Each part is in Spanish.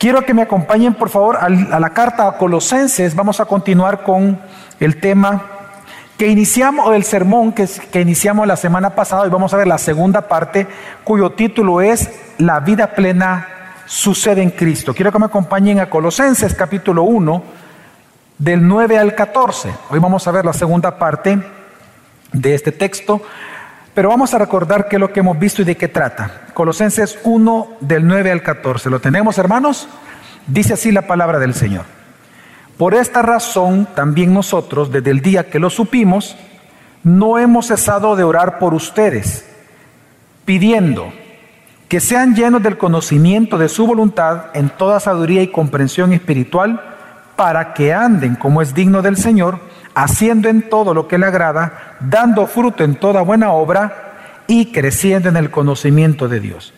Quiero que me acompañen, por favor, a la carta a Colosenses. Vamos a continuar con el tema que iniciamos, o el sermón que, iniciamos la semana pasada, y vamos a ver la segunda parte, cuyo título es La vida plena sucede en Cristo. Quiero que me acompañen a Colosenses capítulo 1, del 9 al 14. Hoy vamos a ver la segunda parte de este texto, pero vamos a recordar qué es lo que hemos visto y de qué trata. Colosenses 1 del 9 al 14. ¿Lo tenemos, hermanos? Dice así la palabra del Señor. Por esta razón, también nosotros, desde el día que lo supimos, no hemos cesado de orar por ustedes, pidiendo que sean llenos del conocimiento de su voluntad en toda sabiduría y comprensión espiritual, para que anden como es digno del Señor, haciendo en todo lo que le agrada, dando fruto en toda buena obra y creciendo en el conocimiento de Dios.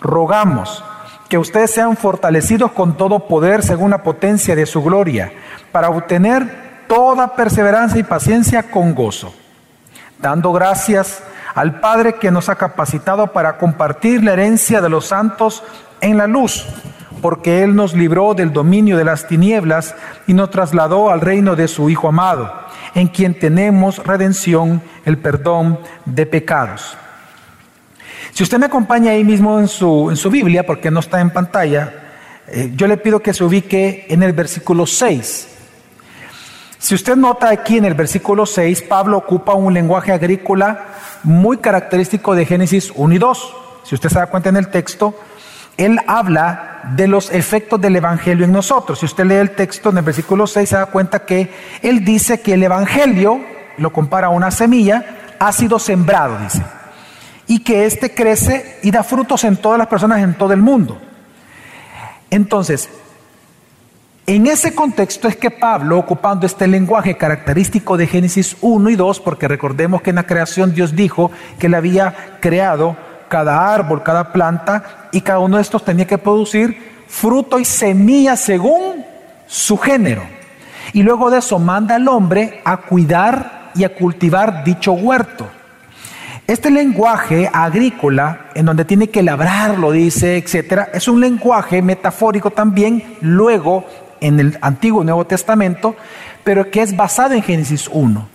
Rogamos que ustedes sean fortalecidos con todo poder según la potencia de su gloria, para obtener toda perseverancia y paciencia con gozo, dando gracias al Padre que nos ha capacitado para compartir la herencia de los santos en la luz porque Él nos libró del dominio de las tinieblas y nos trasladó al reino de su Hijo amado, en quien tenemos redención, el perdón de pecados. Si usted me acompaña ahí mismo en su, en su Biblia, porque no está en pantalla, eh, yo le pido que se ubique en el versículo 6. Si usted nota aquí en el versículo 6, Pablo ocupa un lenguaje agrícola muy característico de Génesis 1 y 2. Si usted se da cuenta en el texto, él habla de los efectos del Evangelio en nosotros. Si usted lee el texto en el versículo 6, se da cuenta que Él dice que el Evangelio, lo compara a una semilla, ha sido sembrado, dice. Y que éste crece y da frutos en todas las personas en todo el mundo. Entonces, en ese contexto es que Pablo, ocupando este lenguaje característico de Génesis 1 y 2, porque recordemos que en la creación Dios dijo que él había creado cada árbol, cada planta, y cada uno de estos tenía que producir fruto y semilla según su género. Y luego de eso manda al hombre a cuidar y a cultivar dicho huerto. Este lenguaje agrícola, en donde tiene que labrarlo, dice, etcétera, es un lenguaje metafórico también, luego en el Antiguo y Nuevo Testamento, pero que es basado en Génesis 1.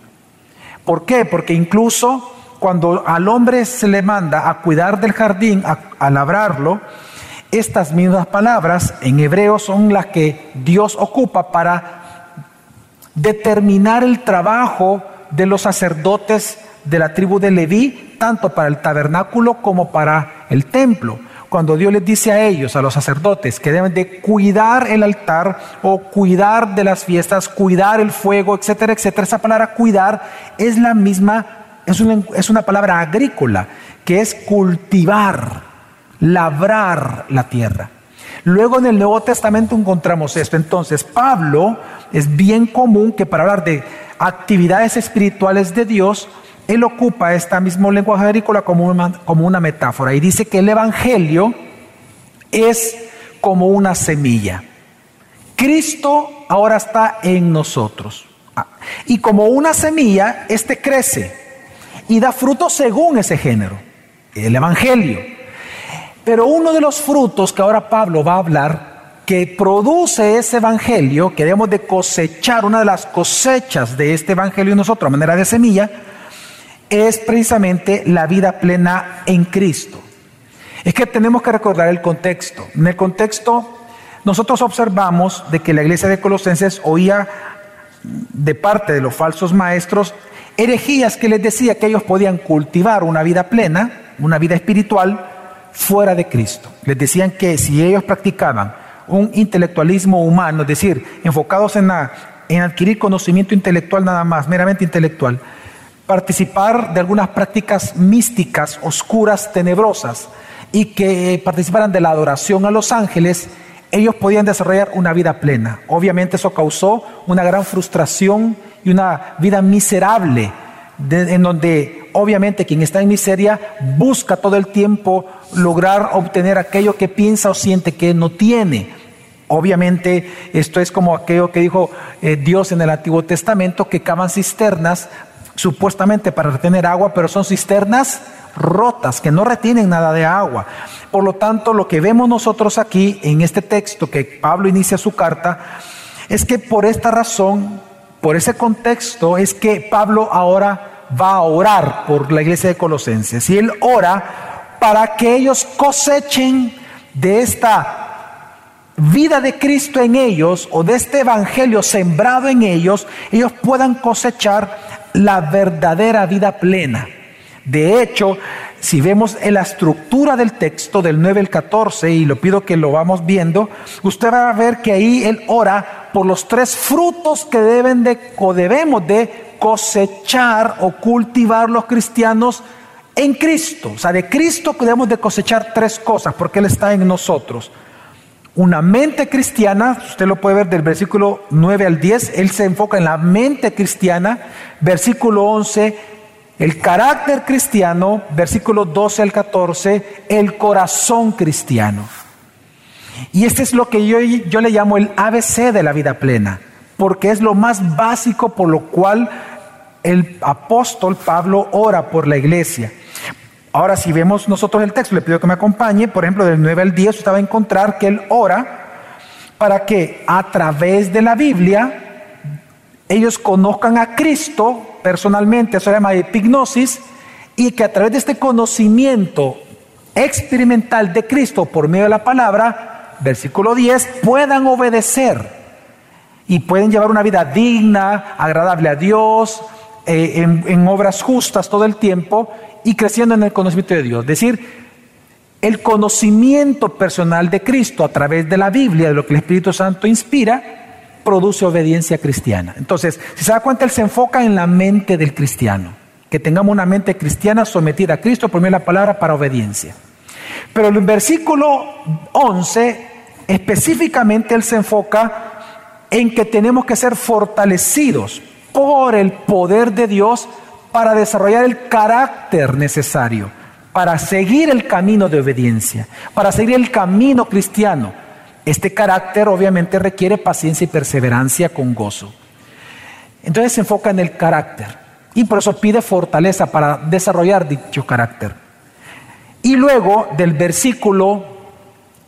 ¿Por qué? Porque incluso cuando al hombre se le manda a cuidar del jardín, a, labrarlo, estas mismas palabras en hebreo son las que Dios ocupa para determinar el trabajo de los sacerdotes de la tribu de Leví, tanto para el tabernáculo como para el templo. Cuando Dios les dice a ellos, a los sacerdotes, que deben de cuidar el altar o cuidar de las fiestas, cuidar el fuego, etcétera, etcétera, esa palabra cuidar es la misma es una, palabra agrícola, que es cultivar, labrar la tierra. Luego en el Nuevo Testamento encontramos esto. Entonces, Pablo es bien común que para hablar de actividades espirituales de Dios, él ocupa este mismo lenguaje agrícola como una, como una metáfora y dice que el Evangelio es como una semilla. Cristo ahora está en nosotros. Ah, y como una semilla, este crece y da frutos según ese género, el Evangelio. Pero uno de los frutos que ahora Pablo va a hablar, que produce ese Evangelio, que debemos de cosechar, una de las cosechas de este Evangelio nosotros a manera de semilla, es precisamente la vida plena en Cristo. Es que tenemos que recordar el contexto. En el contexto, nosotros observamos de que la iglesia de Colosenses oía de parte de los falsos maestros herejías que les decía que ellos podían cultivar una vida plena, una vida espiritual, fuera de Cristo. Les decían que si ellos practicaban un intelectualismo humano, es decir, enfocados en, en adquirir conocimiento intelectual nada más, meramente intelectual, participar de algunas prácticas místicas, oscuras, tenebrosas, y que participaran de la adoración a los ángeles, ellos podían desarrollar una vida plena. Obviamente eso causó una gran frustración y una vida miserable, en donde obviamente quien está en miseria busca todo el tiempo lograr obtener aquello que piensa o siente que no tiene. Obviamente esto es como aquello que dijo eh, Dios en el Antiguo Testamento, que cavan cisternas supuestamente para retener agua, pero son cisternas rotas, que no retienen nada de agua. Por lo tanto, lo que vemos nosotros aquí en este texto que Pablo inicia su carta, es que por esta razón, por ese contexto, es que Pablo ahora va a orar por la iglesia de Colosenses. Y él ora para que ellos cosechen de esta vida de Cristo en ellos o de este evangelio sembrado en ellos, ellos puedan cosechar la verdadera vida plena. De hecho, si vemos en la estructura del texto del 9 al 14, y lo pido que lo vamos viendo, usted va a ver que ahí él ora por los tres frutos que deben de, o debemos de cosechar o cultivar los cristianos en Cristo. O sea, de Cristo debemos de cosechar tres cosas, porque Él está en nosotros una mente cristiana, usted lo puede ver del versículo 9 al 10, él se enfoca en la mente cristiana, versículo 11, el carácter cristiano, versículo 12 al 14, el corazón cristiano. Y este es lo que yo, yo le llamo el ABC de la vida plena, porque es lo más básico por lo cual el apóstol Pablo ora por la iglesia. Ahora, si vemos nosotros el texto, le pido que me acompañe, por ejemplo, del 9 al 10, usted va a encontrar que él ora para que a través de la Biblia ellos conozcan a Cristo personalmente, eso se llama epignosis, y que a través de este conocimiento experimental de Cristo por medio de la palabra, versículo 10, puedan obedecer y pueden llevar una vida digna, agradable a Dios, eh, en obras justas todo el tiempo y creciendo en el conocimiento de Dios. Es decir, el conocimiento personal de Cristo a través de la Biblia, de lo que el Espíritu Santo inspira, produce obediencia cristiana. Entonces, si se da cuenta, él se enfoca en la mente del cristiano, que tengamos una mente cristiana sometida a Cristo por medio la palabra para obediencia. Pero en el versículo 11, específicamente él se enfoca en que tenemos que ser fortalecidos por el poder de Dios para desarrollar el carácter necesario, para seguir el camino de obediencia, para seguir el camino cristiano. Este carácter obviamente requiere paciencia y perseverancia con gozo. Entonces se enfoca en el carácter y por eso pide fortaleza para desarrollar dicho carácter. Y luego del versículo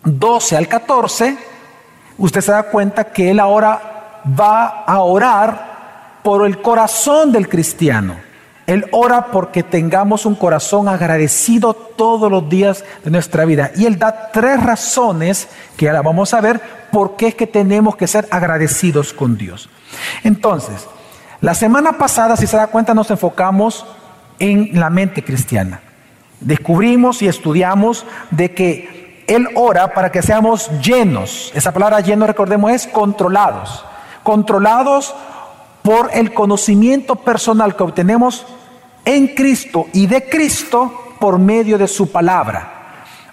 12 al 14, usted se da cuenta que él ahora va a orar por el corazón del cristiano. Él ora porque tengamos un corazón agradecido todos los días de nuestra vida. Y Él da tres razones que ahora vamos a ver por qué es que tenemos que ser agradecidos con Dios. Entonces, la semana pasada, si se da cuenta, nos enfocamos en la mente cristiana. Descubrimos y estudiamos de que Él ora para que seamos llenos. Esa palabra lleno, recordemos, es controlados. Controlados por el conocimiento personal que obtenemos en Cristo y de Cristo por medio de su palabra.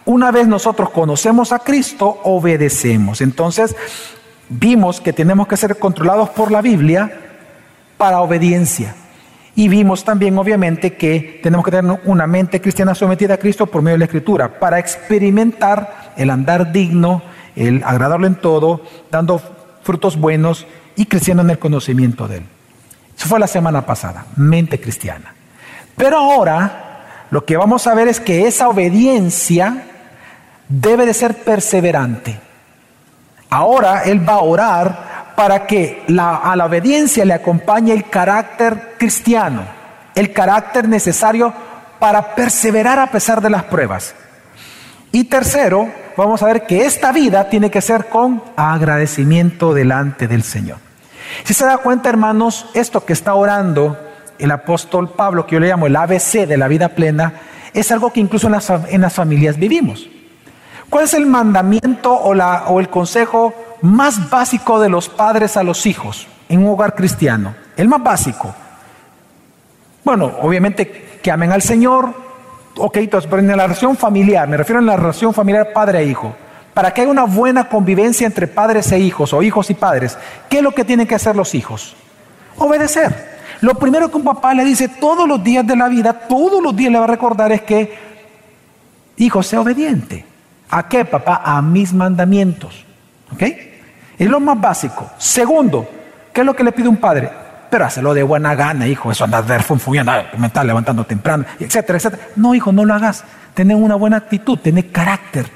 Una vez nosotros conocemos a Cristo, obedecemos. Entonces, vimos que tenemos que ser controlados por la Biblia para obediencia. Y vimos también, obviamente, que tenemos que tener una mente cristiana sometida a Cristo por medio de la Escritura, para experimentar el andar digno, el agradarlo en todo, dando frutos buenos y creciendo en el conocimiento de Él. Eso fue la semana pasada, mente cristiana. Pero ahora lo que vamos a ver es que esa obediencia debe de ser perseverante. Ahora Él va a orar para que a la obediencia le acompañe el carácter cristiano, el carácter necesario para perseverar a pesar de las pruebas. Y tercero, vamos a ver que esta vida tiene que ser con agradecimiento delante del Señor. Si se da cuenta, hermanos, esto que está orando el apóstol Pablo, que yo le llamo el ABC de la vida plena, es algo que incluso en las, familias vivimos. ¿Cuál es el mandamiento o el consejo más básico de los padres a los hijos en un hogar cristiano? El más básico. Bueno, obviamente que amen al Señor, ok, entonces, pero en la relación familiar, me refiero a la relación familiar padre e hijo, para que haya una buena convivencia entre padres e hijos o hijos y padres, ¿qué es lo que tienen que hacer los hijos? Obedecer. Lo primero que un papá le dice todos los días de la vida, todos los días le va a recordar es que, hijo, sea obediente. ¿A qué, papá? A mis mandamientos. ¿Ok? Es lo más básico. Segundo, ¿qué es lo que le pide un padre? Pero hazlo de buena gana, hijo. Eso andar de funfuñando, me estás levantando temprano, etcétera, etcétera. No, hijo, no lo hagas. Tener una buena actitud, tener carácter.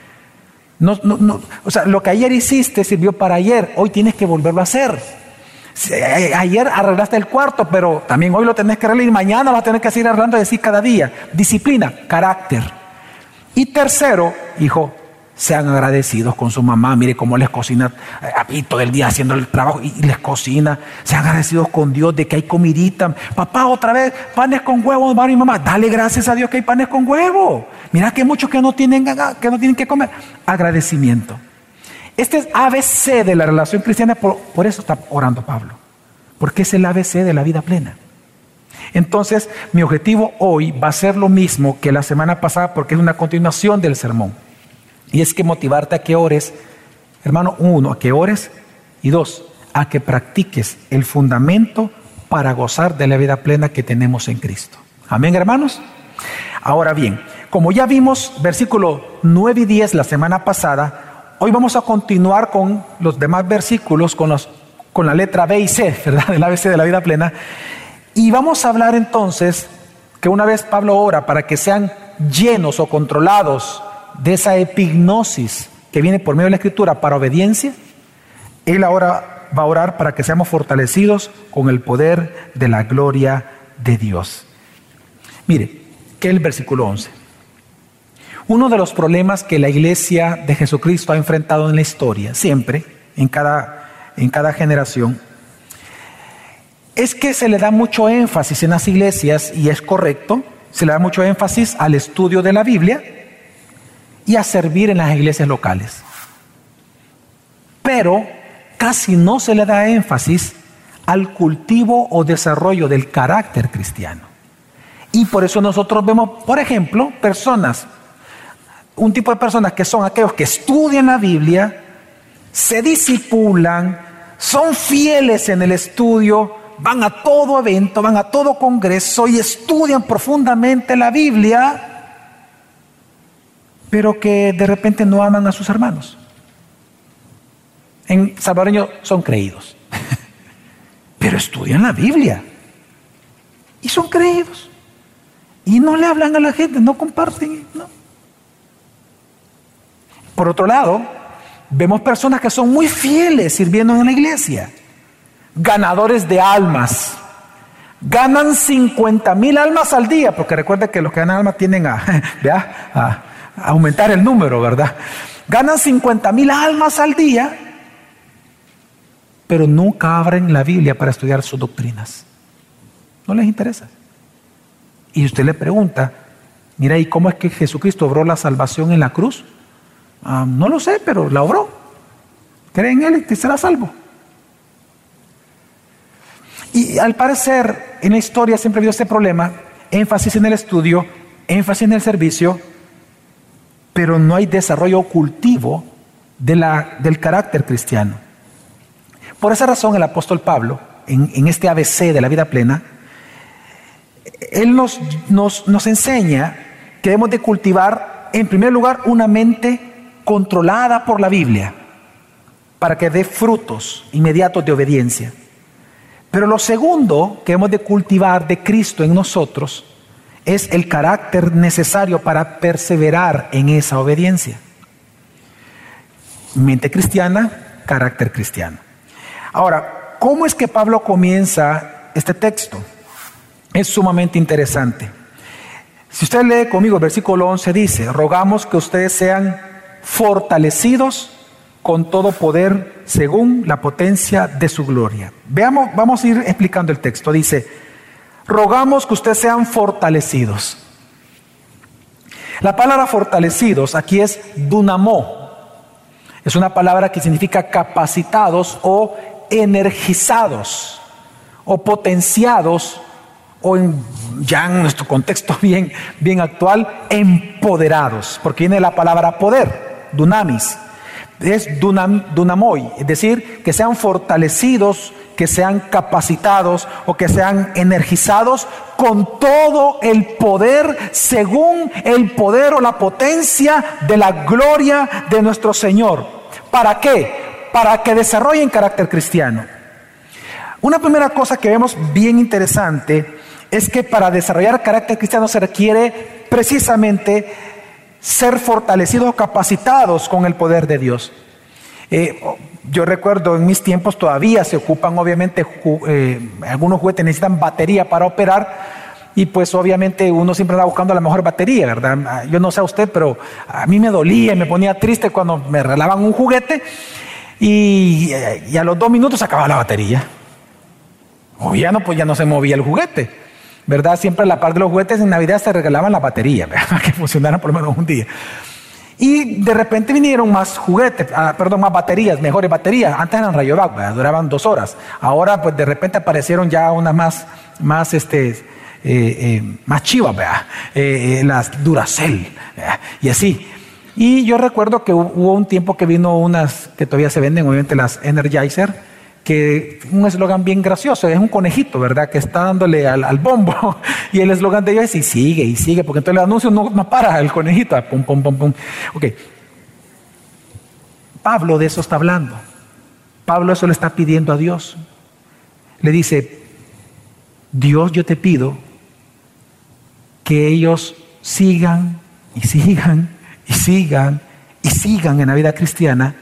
No, no, no. O sea, lo que ayer hiciste sirvió para ayer. Hoy tienes que volverlo a hacer. Ayer arreglaste el cuarto, pero también hoy lo tenés que arreglar mañana vas a tener que seguir arreglando y decir cada día. Disciplina, carácter. Y tercero, hijo, sean agradecidos con su mamá. Mire cómo les cocina y todo el día haciendo el trabajo y les cocina. Sean agradecidos con Dios de que hay comidita. Papá, otra vez, panes con huevo, mamá y mamá. Dale gracias a Dios que hay panes con huevo. Mira que hay muchos que no tienen que, no tienen que comer. Agradecimiento. Este es ABC de la relación cristiana, por, por eso está orando Pablo. Porque es el ABC de la vida plena. Entonces, mi objetivo hoy va a ser lo mismo que la semana pasada porque es una continuación del sermón. Y es que motivarte a que ores, hermano, uno, a que ores y dos, a que practiques el fundamento para gozar de la vida plena que tenemos en Cristo. Amén, hermanos. Ahora bien, como ya vimos versículo 9 y 10 la semana pasada, hoy vamos a continuar con los demás versículos, con, los, con la letra B y C, ¿verdad? Del ABC de la vida plena. Y vamos a hablar entonces que una vez Pablo ora para que sean llenos o controlados de esa epignosis que viene por medio de la escritura para obediencia, Él ahora va a orar para que seamos fortalecidos con el poder de la gloria de Dios. Mire, que el versículo 11. Uno de los problemas que la iglesia de Jesucristo ha enfrentado en la historia, siempre, en cada, en cada generación, es que se le da mucho énfasis en las iglesias, y es correcto, se le da mucho énfasis al estudio de la Biblia, y a servir en las iglesias locales. Pero casi no se le da énfasis al cultivo o desarrollo del carácter cristiano. Y por eso nosotros vemos, por ejemplo, personas, un tipo de personas que son aquellos que estudian la Biblia, se disipulan, son fieles en el estudio, van a todo evento, van a todo congreso y estudian profundamente la Biblia, pero que de repente no aman a sus hermanos. En salvadoreño son creídos, pero estudian la Biblia y son creídos. Y no le hablan a la gente, no comparten. Por otro lado, vemos personas que son muy fieles sirviendo en la iglesia, ganadores de almas. Ganan 50 mil almas al día, porque recuerda que los que ganan almas tienen a, a aumentar el número, ¿verdad? Ganan 50 mil almas al día, pero nunca abren la Biblia para estudiar sus doctrinas. No les interesa. Y usted le pregunta, mira, ¿y cómo es que Jesucristo obró la salvación en la cruz? Ah, no lo sé, pero la obró. Cree en Él y será salvo. Y al parecer, en la historia siempre ha habido este problema, énfasis en el estudio, énfasis en el servicio, pero no hay desarrollo cultivo de la, del carácter cristiano. Por esa razón el apóstol Pablo, en, este ABC de la vida plena, él nos, nos, nos enseña que debemos de cultivar, en primer lugar, una mente controlada por la Biblia, para que dé frutos inmediatos de obediencia. Pero lo segundo que hemos de cultivar de Cristo en nosotros es el carácter necesario para perseverar en esa obediencia. Mente cristiana, carácter cristiano. Ahora, ¿cómo es que Pablo comienza este texto? Es sumamente interesante. Si usted lee conmigo el versículo 11 dice, rogamos que ustedes sean fortalecidos con todo poder según la potencia de su gloria. Veamos, vamos a ir explicando el texto. Dice, rogamos que ustedes sean fortalecidos. La palabra fortalecidos aquí es dunamó. Es una palabra que significa capacitados o energizados o potenciados o en, ya en nuestro contexto bien, bien actual, empoderados, porque viene la palabra poder, dunamis, es dunam, dunamoy, es decir, que sean fortalecidos que sean capacitados o que sean energizados con todo el poder según el poder o la potencia de la gloria de nuestro Señor. ¿Para qué? Para que desarrollen carácter cristiano. Una primera cosa que vemos bien interesante es que para desarrollar carácter cristiano se requiere precisamente ser fortalecidos, capacitados con el poder de Dios. Eh, yo recuerdo en mis tiempos todavía se ocupan obviamente eh, algunos juguetes necesitan batería para operar y pues obviamente uno siempre anda buscando la mejor batería, ¿verdad? Ah, yo no sé a usted, pero a mí me dolía y me ponía triste cuando me regalaban un juguete y, y a los dos minutos se acababa la batería. O ya no, pues ya no se movía el juguete. ¿Verdad? Siempre la parte de los juguetes en Navidad se regalaban la batería, ¿verdad? que funcionaran por lo menos un día. Y de repente vinieron más juguetes, ah, perdón, más baterías, mejores baterías. Antes eran Rayovac, duraban dos horas. Ahora, pues de repente aparecieron ya unas más, más, este, eh, eh, más chivas, eh, las Duracell, y así. Y yo recuerdo que hubo un tiempo que vino unas que todavía se venden, obviamente las Energizer que un eslogan bien gracioso, es un conejito, ¿verdad? Que está dándole al, bombo. Y el eslogan de ellos es y sigue, y sigue, porque entonces el anuncio no, no para el conejito. Ah, pum, pum, pum, pum. Ok. Pablo de eso está hablando. Pablo eso le está pidiendo a Dios. Le dice, Dios yo te pido que ellos sigan y sigan y sigan y sigan en la vida cristiana,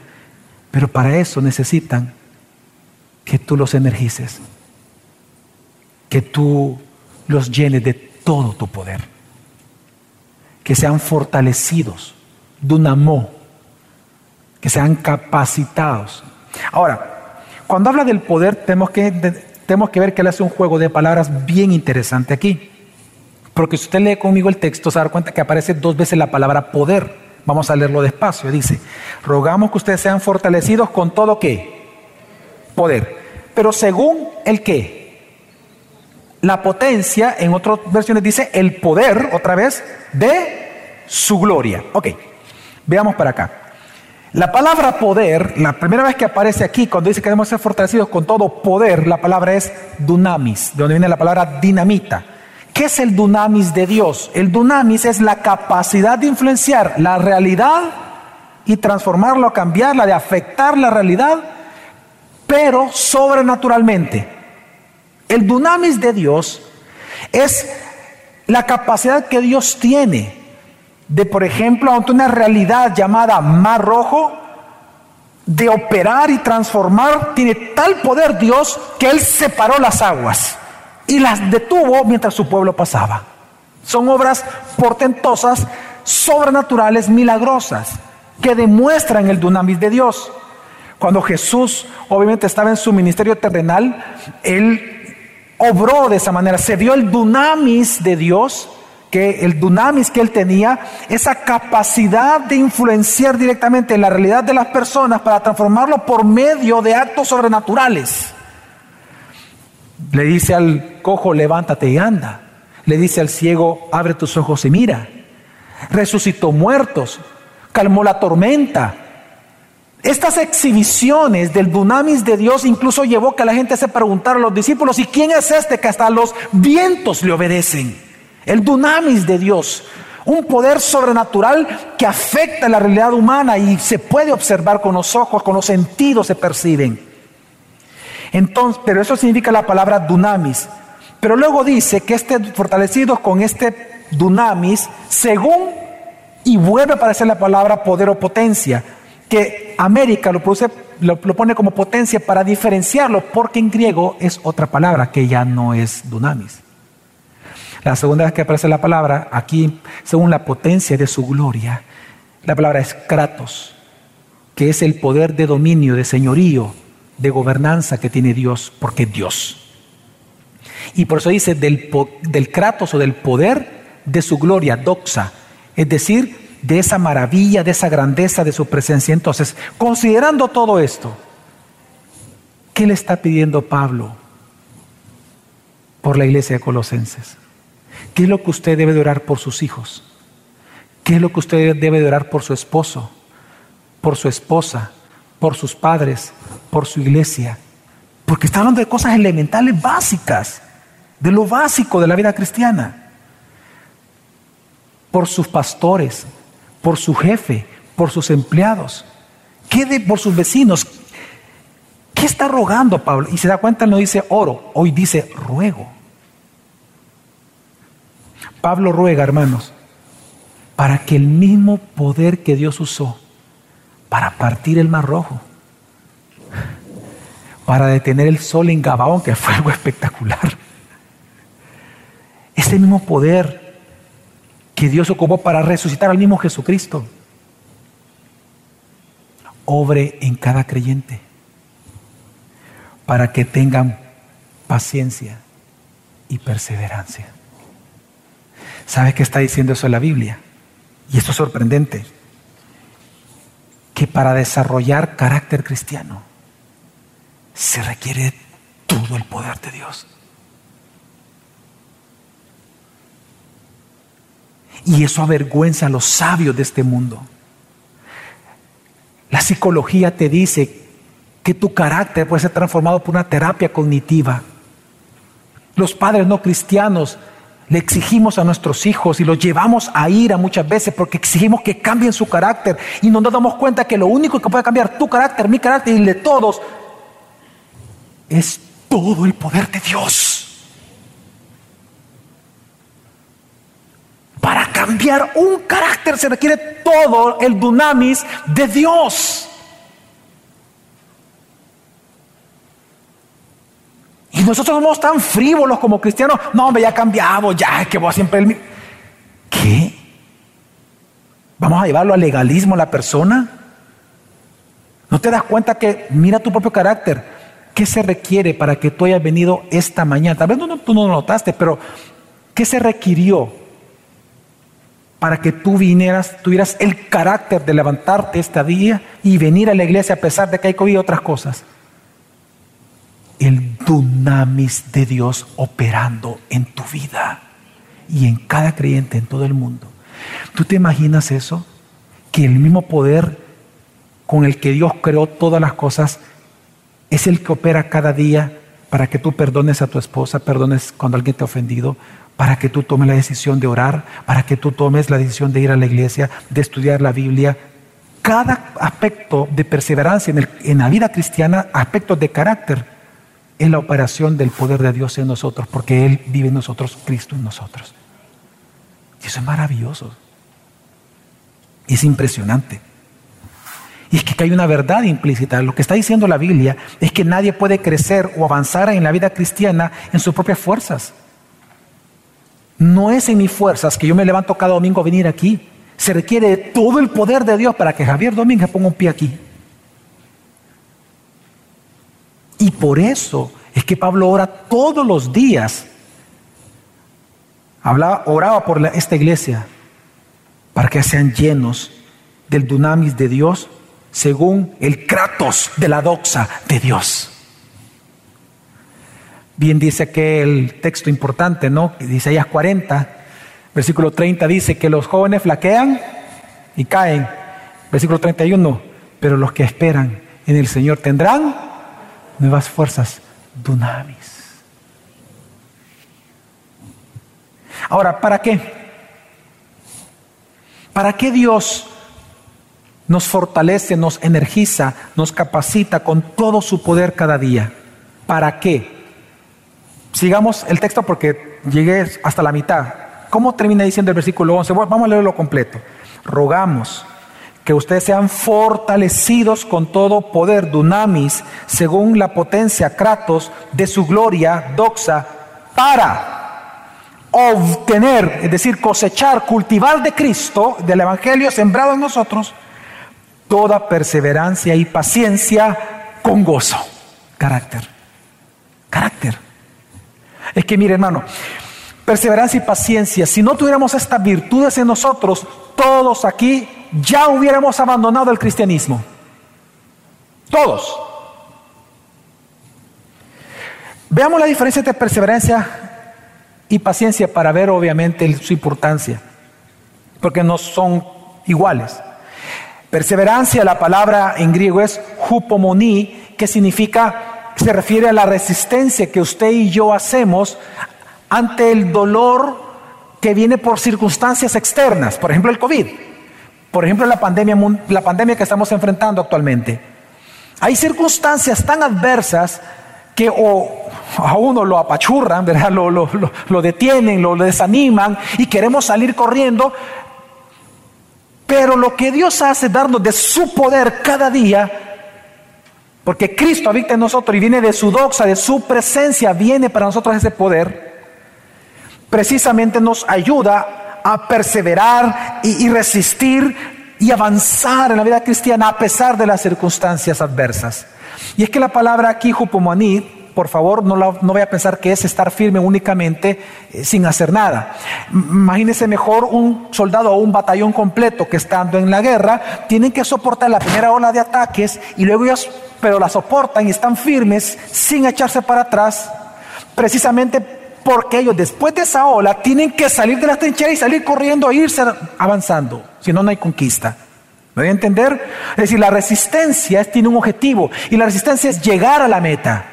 pero para eso necesitan que tú los energices, que tú los llenes de todo tu poder, que sean fortalecidos, dunamó, que sean capacitados. Ahora, cuando habla del poder, tenemos que, tenemos que ver que él hace un juego de palabras bien interesante aquí. Porque si usted lee conmigo el texto, se da cuenta que aparece dos veces la palabra poder. Vamos a leerlo despacio. Dice, rogamos que ustedes sean fortalecidos con todo qué? poder. Pero según el qué? La potencia, en otras versiones dice el poder, otra vez, de su gloria. Ok, veamos para acá. La palabra poder, la primera vez que aparece aquí, cuando dice que debemos ser fortalecidos con todo poder, la palabra es dunamis, de donde viene la palabra dinamita. ¿Qué es el dunamis de Dios? El dunamis es la capacidad de influenciar la realidad y transformarla cambiarla, de afectar la realidad pero sobrenaturalmente. El dunamis de Dios es la capacidad que Dios tiene de, por ejemplo, ante una realidad llamada mar rojo, de operar y transformar, tiene tal poder Dios que Él separó las aguas y las detuvo mientras su pueblo pasaba. Son obras portentosas, sobrenaturales, milagrosas, que demuestran el dunamis de Dios. Cuando Jesús obviamente estaba en su ministerio terrenal, Él obró de esa manera, se vio el dunamis de Dios, que el dunamis que Él tenía, esa capacidad de influenciar directamente en la realidad de las personas para transformarlo por medio de actos sobrenaturales. Le dice al cojo, levántate y anda. Le dice al ciego, abre tus ojos y mira. Resucitó muertos, calmó la tormenta, estas exhibiciones del dunamis de Dios incluso llevó que la gente se preguntara a los discípulos, ¿y quién es este que hasta los vientos le obedecen? El dunamis de Dios, un poder sobrenatural que afecta la realidad humana y se puede observar con los ojos, con los sentidos se perciben. Entonces, pero eso significa la palabra dunamis. Pero luego dice que este fortalecidos con este dunamis, según y vuelve a aparecer la palabra poder o potencia que América lo, pone como potencia para diferenciarlo, porque en griego es otra palabra que ya no es dunamis. La segunda vez que aparece la palabra, aquí, según la potencia de su gloria, la palabra es kratos, que es el poder de dominio, de señorío, de gobernanza que tiene Dios, porque Dios. Y por eso dice del, del kratos o del poder de su gloria, doxa, es decir, de esa maravilla, de esa grandeza de su presencia. Entonces, considerando todo esto, ¿qué le está pidiendo Pablo por la iglesia de Colosenses? ¿Qué es lo que usted debe de orar por sus hijos? ¿Qué es lo que usted debe de orar por su esposo, por su esposa, por sus padres, por su iglesia? Porque está hablando de cosas elementales básicas, de lo básico de la vida cristiana. Por sus pastores, por su jefe, por sus empleados, quede por sus vecinos. ¿Qué está rogando Pablo? Y se da cuenta, no dice oro, hoy dice ruego. Pablo ruega, hermanos, para que el mismo poder que Dios usó para partir el mar rojo, para detener el sol en Gabaón, que fue algo espectacular, ese mismo poder que Dios ocupó para resucitar al mismo Jesucristo, obre en cada creyente para que tengan paciencia y perseverancia. ¿Sabe qué está diciendo eso en la Biblia? Y esto es sorprendente. Que para desarrollar carácter cristiano se requiere todo el poder de Dios. Y eso avergüenza a los sabios de este mundo. La psicología te dice que tu carácter puede ser transformado por una terapia cognitiva. Los padres no cristianos le exigimos a nuestros hijos y los llevamos a ira muchas veces porque exigimos que cambien su carácter y no nos damos cuenta que lo único que puede cambiar tu carácter, mi carácter y el de todos es todo el poder de Dios. Para cambiar un carácter se requiere todo el dunamis de Dios. Y nosotros somos tan frívolos como cristianos. No, hombre, ya cambiado, ya, que voy a siempre el mismo. ¿Qué? ¿Vamos a llevarlo al legalismo la persona? ¿No te das cuenta que mira tu propio carácter? ¿Qué se requiere para que tú hayas venido esta mañana? Tal vez no, tú no lo notaste, pero ¿qué se requirió para que tú vinieras, tuvieras el carácter de levantarte este día y venir a la iglesia a pesar de que hay COVID y otras cosas? el dunamis de Dios operando en tu vida y en cada creyente en todo el mundo. ¿Tú te imaginas eso? Que el mismo poder con el que Dios creó todas las cosas es el que opera cada día para que tú perdones a tu esposa, perdones cuando alguien te ha ofendido, para que tú tomes la decisión de orar, para que tú tomes la decisión de ir a la iglesia, de estudiar la Biblia. Cada aspecto de perseverancia en, la vida cristiana, aspectos de carácter, es la operación del poder de Dios en nosotros, porque Él vive en nosotros, Cristo en nosotros. Y eso es maravilloso. Y es impresionante. Y es que hay una verdad implícita. Lo que está diciendo la Biblia es que nadie puede crecer o avanzar en la vida cristiana en sus propias fuerzas. No es en mis fuerzas que yo me levanto cada domingo a venir aquí. Se requiere todo el poder de Dios para que Javier Domínguez ponga un pie aquí. Y por eso es que Pablo ora todos los días. Hablaba, oraba por esta iglesia para que sean llenos del dunamis de Dios según el kratos de la doxa de Dios. Bien dice que el texto importante, ¿no? Isaías 40, versículo 30 dice que los jóvenes flaquean y caen. Versículo 31, pero los que esperan en el Señor tendrán nuevas fuerzas, dunamis. Ahora, ¿para qué? ¿Para qué Dios nos fortalece, nos energiza, nos capacita con todo su poder cada día? ¿Para qué? Sigamos el texto porque llegué hasta la mitad. ¿Cómo termina diciendo el versículo 11? Vamos a leerlo completo. Rogamos que ustedes sean fortalecidos con todo poder, dunamis, según la potencia, kratos, de su gloria, doxa, para obtener, es decir, cosechar, cultivar de Cristo, del Evangelio sembrado en nosotros, toda perseverancia y paciencia con gozo. Carácter. Carácter. Es que mire, hermano, perseverancia y paciencia, si no tuviéramos estas virtudes en nosotros, todos aquí ya hubiéramos abandonado el cristianismo. Todos. Veamos la diferencia entre perseverancia y paciencia para ver obviamente su importancia, porque no son iguales. Perseverancia, la palabra en griego es hupomoni, que significa, se refiere a la resistencia que usted y yo hacemos ante el dolor que viene por circunstancias externas, por ejemplo el COVID. Por ejemplo, la pandemia, la pandemia que estamos enfrentando actualmente. Hay circunstancias tan adversas que o a uno lo apachurran, ¿verdad? Lo, lo, detienen, lo, desaniman y queremos salir corriendo. Pero lo que Dios hace es darnos de su poder cada día, porque Cristo habita en nosotros y viene de su doxa, de su presencia, viene para nosotros ese poder, precisamente nos ayuda a perseverar y, resistir y avanzar en la vida cristiana a pesar de las circunstancias adversas. Y es que la palabra aquí, jupomonit, por favor, no, no voy a pensar que es estar firme únicamente eh, sin hacer nada. Imagínense mejor un soldado o un batallón completo que estando en la guerra, tienen que soportar la primera ola de ataques y luego ellos, pero la soportan y están firmes sin echarse para atrás, precisamente porque ellos después de esa ola tienen que salir de las trincheras y salir corriendo e irse avanzando, si no, no hay conquista. ¿Me voy a entender? Es decir, la resistencia tiene un objetivo y la resistencia es llegar a la meta.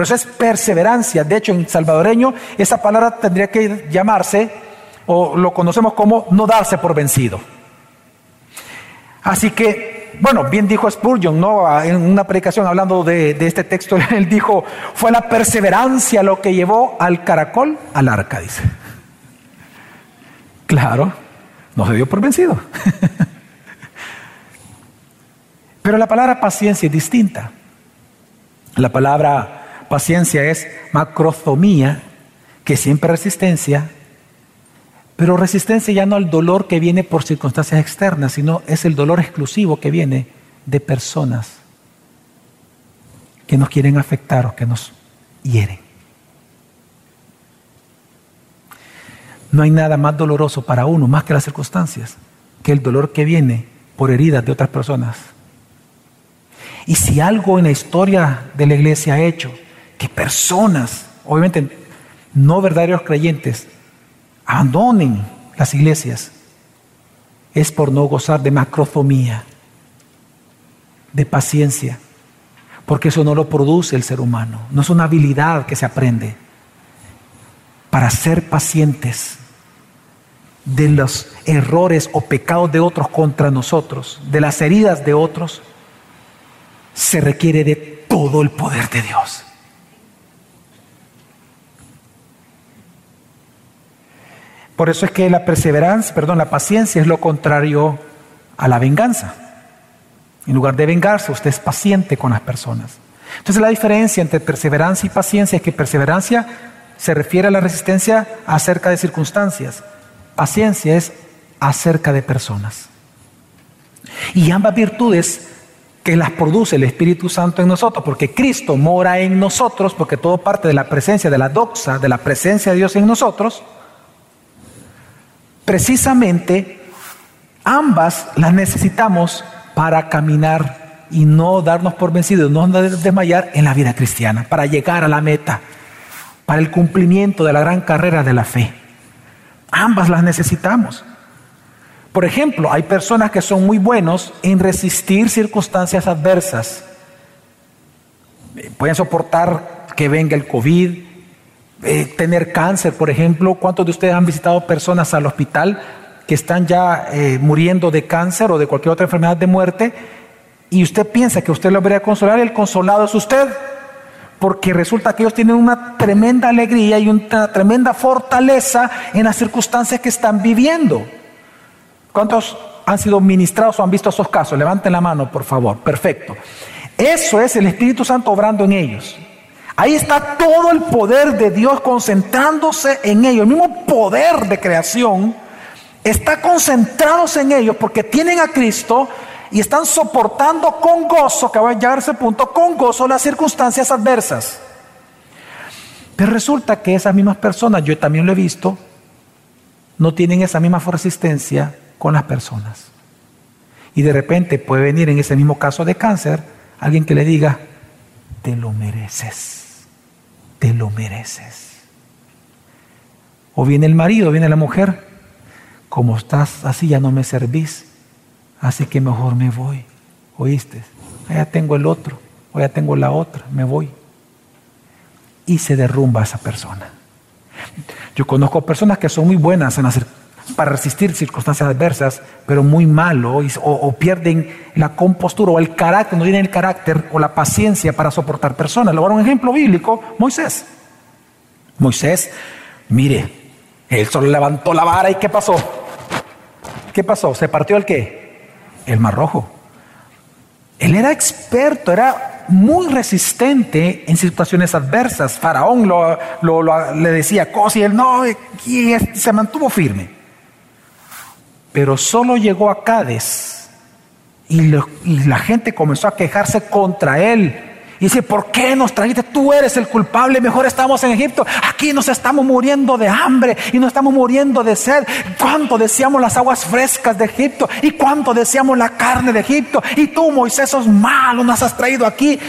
Por eso es perseverancia. De hecho, en salvadoreño esa palabra tendría que llamarse, o lo conocemos como no darse por vencido. Así que, bueno, bien dijo Spurgeon, ¿no? En una predicación hablando de, de este texto, él dijo, fue la perseverancia lo que llevó al caracol al arca, dice. Claro, no se dio por vencido. Pero la palabra paciencia es distinta. La palabra Paciencia es macrozomía, que siempre resistencia, pero resistencia ya no al dolor que viene por circunstancias externas, sino es el dolor exclusivo que viene de personas que nos quieren afectar o que nos hieren. No hay nada más doloroso para uno, más que las circunstancias, que el dolor que viene por heridas de otras personas. Y si algo en la historia de la iglesia ha hecho que personas, obviamente no verdaderos creyentes, abandonen las iglesias, es por no gozar de macrofomía, de paciencia, porque eso no lo produce el ser humano, no es una habilidad que se aprende. Para ser pacientes de los errores o pecados de otros contra nosotros, de las heridas de otros, se requiere de todo el poder de Dios. Por eso es que la perseverancia, perdón, la paciencia es lo contrario a la venganza. En lugar de vengarse, usted es paciente con las personas. Entonces la diferencia entre perseverancia y paciencia es que perseverancia se refiere a la resistencia acerca de circunstancias. Paciencia es acerca de personas. Y ambas virtudes que las produce el Espíritu Santo en nosotros, porque Cristo mora en nosotros, porque todo parte de la presencia, de la doxa, de la presencia de Dios en nosotros, precisamente ambas las necesitamos para caminar y no darnos por vencidos, no desmayar en la vida cristiana, para llegar a la meta, para el cumplimiento de la gran carrera de la fe. Ambas las necesitamos. Por ejemplo, hay personas que son muy buenos en resistir circunstancias adversas. Pueden soportar que venga el COVID, eh, tener cáncer, por ejemplo. ¿Cuántos de ustedes han visitado personas al hospital que están ya eh, muriendo de cáncer o de cualquier otra enfermedad de muerte? Y usted piensa que usted lo debería consolar, el consolado es usted. Porque resulta que ellos tienen una tremenda alegría y una tremenda fortaleza en las circunstancias que están viviendo. ¿Cuántos han sido ministrados o han visto esos casos? Levanten la mano, por favor. Perfecto. Eso es el Espíritu Santo obrando en ellos. Ahí está todo el poder de Dios concentrándose en ellos. El mismo poder de creación está concentrándose en ellos porque tienen a Cristo y están soportando con gozo, que va a llegar a ese punto, con gozo las circunstancias adversas. Pero resulta que esas mismas personas, yo también lo he visto, no tienen esa misma resistencia con las personas. Y de repente puede venir en ese mismo caso de cáncer alguien que le diga, te lo mereces te lo mereces. O viene el marido, viene la mujer, como estás así ya no me servís, así que mejor me voy. ¿Oíste? Ya tengo el otro, o ya tengo la otra, me voy. Y se derrumba esa persona. Yo conozco personas que son muy buenas en hacer, para resistir circunstancias adversas, pero muy malo, o, pierden la compostura o el carácter, no tienen el carácter o la paciencia para soportar personas. Le voy a dar un ejemplo bíblico, Moisés. Moisés, mire, él solo levantó la vara y ¿qué pasó? ¿Qué pasó? ¿Se partió el qué? El mar rojo. Él era experto, era muy resistente en situaciones adversas. Faraón lo, le decía cosas y él no, y se mantuvo firme. Pero solo llegó a Cádiz y, la gente comenzó a quejarse contra él y dice, ¿por qué nos trajiste? Tú eres el culpable, mejor estamos en Egipto. Aquí nos estamos muriendo de hambre y nos estamos muriendo de sed. ¿Cuánto deseamos las aguas frescas de Egipto? ¿Y cuánto deseamos la carne de Egipto? Y tú, Moisés, sos malo, nos has traído aquí.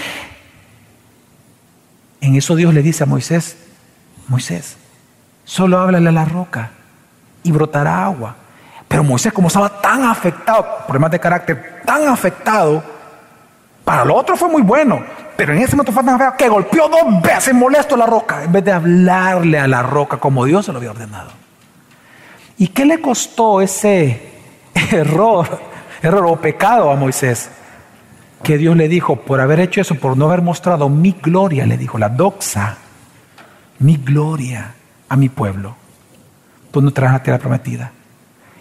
En eso Dios le dice a Moisés, Moisés, solo háblale a la roca y brotará agua. Pero Moisés, como estaba tan afectado, problemas de carácter, tan afectado, para lo otro fue muy bueno, pero en ese momento fue tan feo que golpeó dos veces molesto la roca, en vez de hablarle a la roca como Dios se lo había ordenado. ¿Y qué le costó ese error, error o pecado a Moisés? Que Dios le dijo, por haber hecho eso, por no haber mostrado mi gloria, le dijo, la doxa, mi gloria a mi pueblo. Tú no traes la tierra prometida.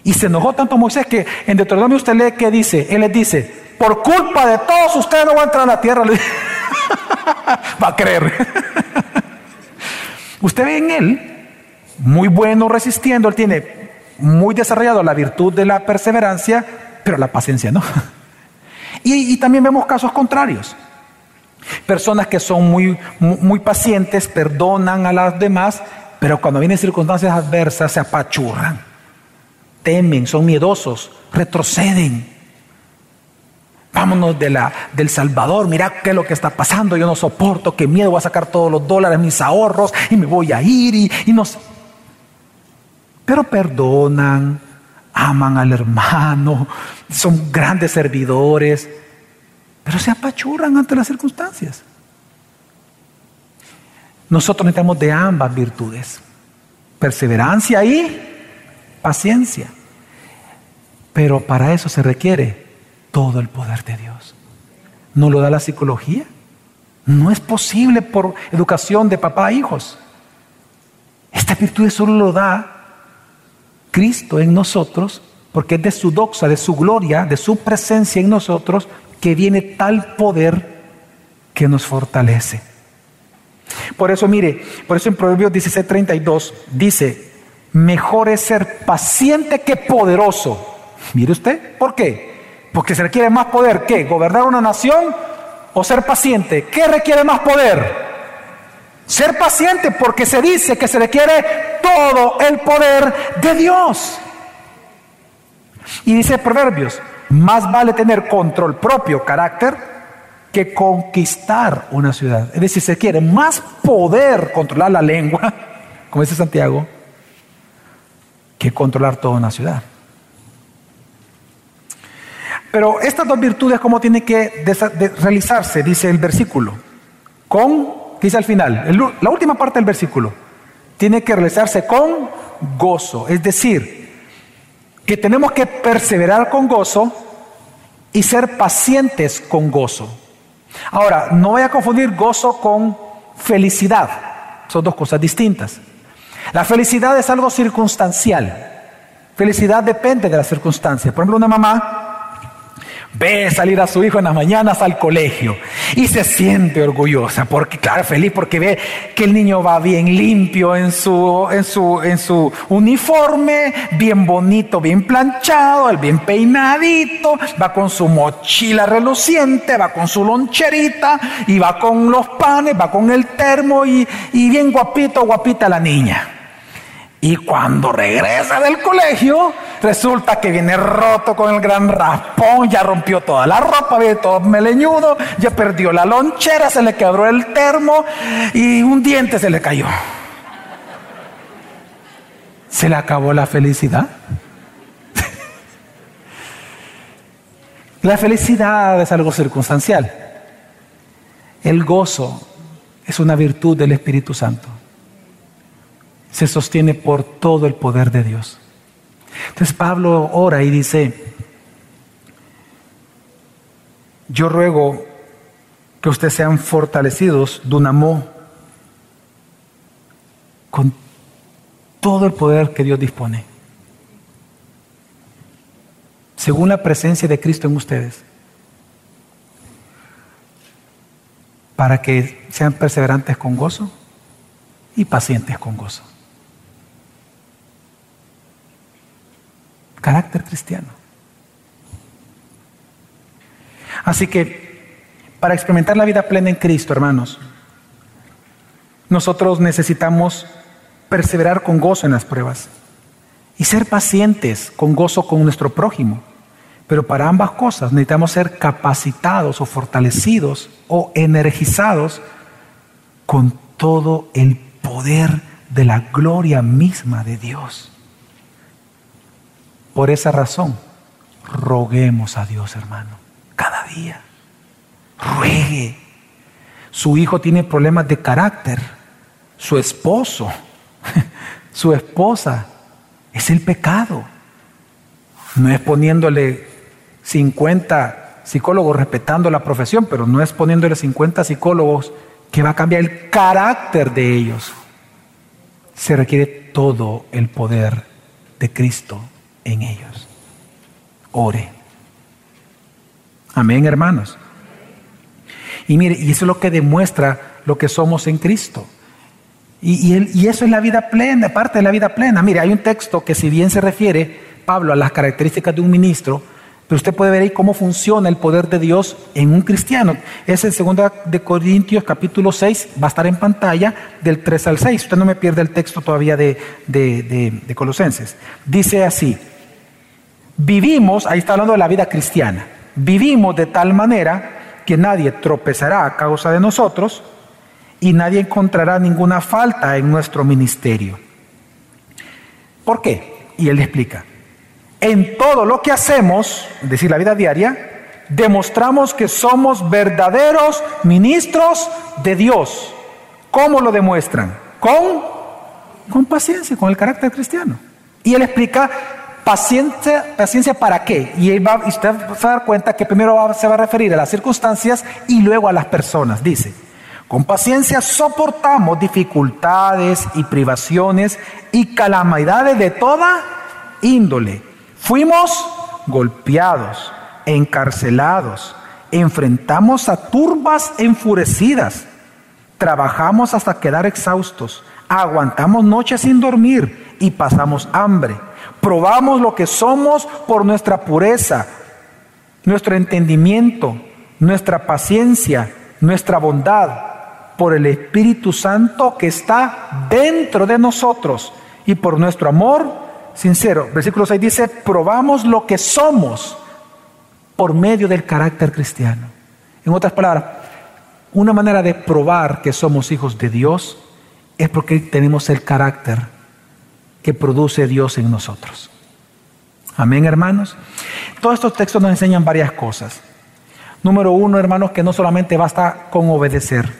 Y se enojó tanto Moisés que en Deuteronomio usted lee que dice, él les dice, por culpa de todos ustedes no van a entrar a la tierra. Va a creer. Usted ve en él, muy bueno resistiendo, él tiene muy desarrollado la virtud de la perseverancia, pero la paciencia no. Y, también vemos casos contrarios. Personas que son muy, muy pacientes, perdonan a las demás, pero cuando vienen circunstancias adversas se apachurran, temen, son miedosos, retroceden. Vámonos de la, del Salvador, mira qué es lo que está pasando, yo no soporto, qué miedo, voy a sacar todos los dólares, mis ahorros y me voy a ir y, y Pero perdonan, aman al hermano, son grandes servidores, pero se apachurran ante las circunstancias. Nosotros necesitamos de ambas virtudes, perseverancia y paciencia. Pero para eso se requiere todo el poder de Dios. ¿No lo da la psicología? No es posible por educación de papá a hijos. Esta virtud solo lo da Cristo en nosotros, porque es de su doxa, de su gloria, de su presencia en nosotros, que viene tal poder que nos fortalece. Por eso, mire, por eso en Proverbios 16:32 dice, mejor es ser paciente que poderoso. Mire usted, ¿por qué? Porque se requiere más poder. ¿Qué? ¿Gobernar una nación o ser paciente? ¿Qué requiere más poder? Ser paciente porque se dice que se requiere todo el poder de Dios. Y dice Proverbios, más vale tener control propio, carácter, que conquistar una ciudad. Es decir, se quiere más poder controlar la lengua, como dice Santiago, que controlar toda una ciudad. Pero estas dos virtudes, ¿cómo tienen que realizarse? Dice el versículo. Con, dice al final, la última parte del versículo, tiene que realizarse con gozo. Es decir, que tenemos que perseverar con gozo y ser pacientes con gozo. Ahora, no voy a confundir gozo con felicidad. Son dos cosas distintas. La felicidad es algo circunstancial. Felicidad depende de las circunstancias. Por ejemplo, una mamá ve salir a su hijo en las mañanas al colegio y se siente orgullosa, porque claro, feliz porque ve que el niño va bien limpio en su, en su, en su uniforme, bien bonito, bien planchado, el bien peinadito, va con su mochila reluciente, va con su loncherita y va con los panes, va con el termo y, y bien guapito, guapita la niña. Y cuando regresa del colegio, resulta que viene roto con el gran raspón, ya rompió toda la ropa, viene todo meleñudo, ya perdió la lonchera, se le quebró el termo y un diente se le cayó. ¿Se le acabó la felicidad? la felicidad es algo circunstancial. El gozo es una virtud del Espíritu Santo se sostiene por todo el poder de Dios. Entonces Pablo ora y dice, yo ruego que ustedes sean fortalecidos, Dunamó, con todo el poder que Dios dispone, según la presencia de Cristo en ustedes, para que sean perseverantes con gozo y pacientes con gozo. Carácter cristiano. Así que, para experimentar la vida plena en Cristo, hermanos, nosotros necesitamos perseverar con gozo en las pruebas y ser pacientes con gozo con nuestro prójimo. Pero para ambas cosas necesitamos ser capacitados o fortalecidos o energizados con todo el poder de la gloria misma de Dios. Por esa razón, roguemos a Dios, hermano, cada día. Ruegue. Su hijo tiene problemas de carácter. Su esposo, su esposa, es el pecado. No es poniéndole 50 psicólogos respetando la profesión, pero no es poniéndole 50 psicólogos que va a cambiar el carácter de ellos. Se requiere todo el poder de Cristo en ellos. Ore. Amén, hermanos. Y mire, y eso es lo que demuestra lo que somos en Cristo. Y, y, eso es la vida plena, parte de la vida plena. Mire, hay un texto que si bien se refiere, Pablo, a las características de un ministro, pero usted puede ver ahí cómo funciona el poder de Dios en un cristiano. Es en 2 de Corintios capítulo 6, va a estar en pantalla del 3 al 6. Usted no me pierde el texto todavía de, de Colosenses. Dice así, Vivimos, ahí está hablando de la vida cristiana, vivimos de tal manera que nadie tropezará a causa de nosotros y nadie encontrará ninguna falta en nuestro ministerio. ¿Por qué? Y él explica, en todo lo que hacemos, es decir, la vida diaria, demostramos que somos verdaderos ministros de Dios. ¿Cómo lo demuestran? Con, con paciencia, con el carácter cristiano. Y él explica Paciencia, paciencia para qué? Y usted va a dar cuenta que primero se va a referir a las circunstancias y luego a las personas. Dice, con paciencia soportamos dificultades y privaciones y calamidades de toda índole. Fuimos golpeados, encarcelados, enfrentamos a turbas enfurecidas, trabajamos hasta quedar exhaustos, aguantamos noches sin dormir y pasamos hambre Probamos lo que somos por nuestra pureza, nuestro entendimiento, nuestra paciencia, nuestra bondad, por el Espíritu Santo que está dentro de nosotros y por nuestro amor sincero. Versículo 6 dice, probamos lo que somos por medio del carácter cristiano. En otras palabras, una manera de probar que somos hijos de Dios es porque tenemos el carácter que produce Dios en nosotros. Amén, hermanos. Todos estos textos nos enseñan varias cosas. Número uno, hermanos, que no solamente basta con obedecer.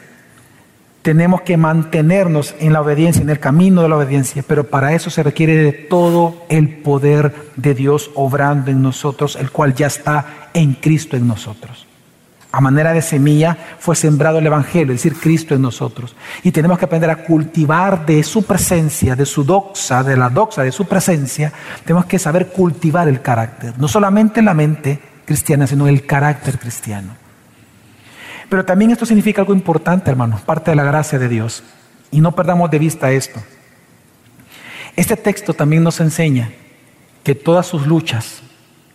Tenemos que mantenernos en la obediencia, en el camino de la obediencia, pero para eso se requiere de todo el poder de Dios obrando en nosotros, el cual ya está en Cristo en nosotros a manera de semilla, fue sembrado el Evangelio, es decir, Cristo en nosotros. Y tenemos que aprender a cultivar de su presencia, de su doxa, de la doxa de su presencia, tenemos que saber cultivar el carácter, no solamente la mente cristiana, sino el carácter cristiano. Pero también esto significa algo importante, hermanos, parte de la gracia de Dios. Y no perdamos de vista esto. Este texto también nos enseña que todas sus luchas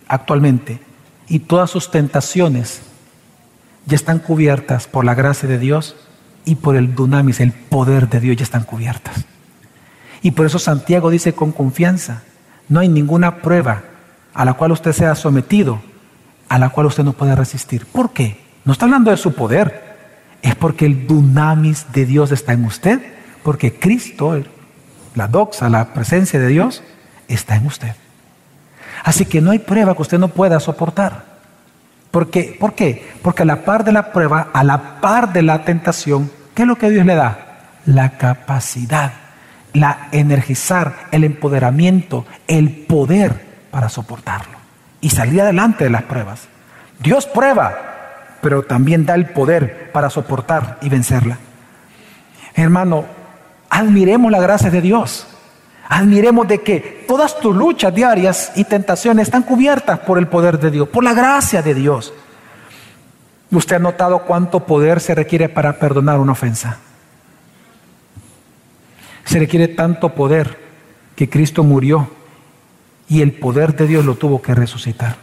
actualmente y todas sus tentaciones ya están cubiertas por la gracia de Dios y por el dunamis, el poder de Dios, ya están cubiertas. Y por eso Santiago dice con confianza, no hay ninguna prueba a la cual usted sea sometido, a la cual usted no puede resistir. ¿Por qué? No está hablando de su poder, es porque el dunamis de Dios está en usted, porque Cristo, la doxa, la presencia de Dios, está en usted. Así que no hay prueba que usted no pueda soportar. ¿Por qué? ¿Por qué? Porque a la par de la prueba, a la par de la tentación, ¿qué es lo que Dios le da? La capacidad, la energizar, el empoderamiento, el poder para soportarlo y salir adelante de las pruebas. Dios prueba, pero también da el poder para soportar y vencerla. Hermano, admiremos la gracia de Dios. Admiremos de que todas tus luchas diarias y tentaciones están cubiertas por el poder de Dios, por la gracia de Dios. ¿Usted ha notado cuánto poder se requiere para perdonar una ofensa? Se requiere tanto poder que Cristo murió y el poder de Dios lo tuvo que resucitar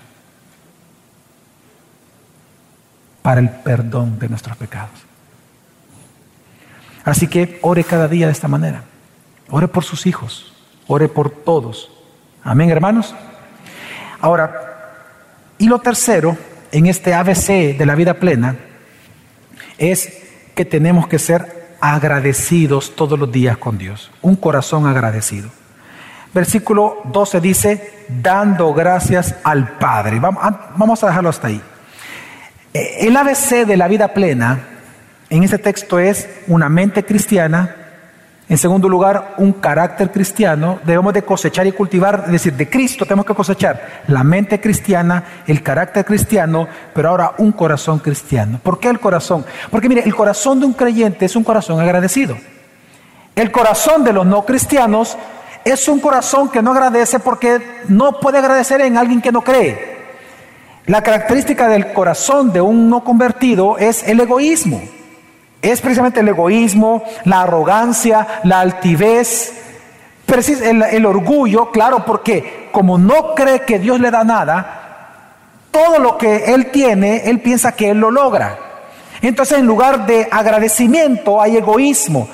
para el perdón de nuestros pecados. Así que ore cada día de esta manera. Ore por sus hijos, ore por todos. Amén, hermanos. Ahora, y lo tercero, en este ABC de la vida plena, es que tenemos que ser agradecidos todos los días con Dios, un corazón agradecido. Versículo 12 dice, dando gracias al Padre. Vamos a dejarlo hasta ahí. Eh, el ABC de la vida plena en este texto es una mente cristiana en segundo lugar, un carácter cristiano. Debemos de cosechar y cultivar, es decir, de Cristo tenemos que cosechar la mente cristiana, el carácter cristiano, pero ahora un corazón cristiano. ¿Por qué el corazón? Porque mire, el corazón de un creyente es un corazón agradecido. El corazón de los no cristianos es un corazón que no agradece porque no puede agradecer en alguien que no cree. La característica del corazón de un no convertido es el egoísmo es precisamente el egoísmo, la arrogancia, la altivez, el, orgullo, claro, porque como no cree que Dios le da nada, todo lo que él tiene, él piensa que él lo logra. Entonces en lugar de agradecimiento hay egoísmo.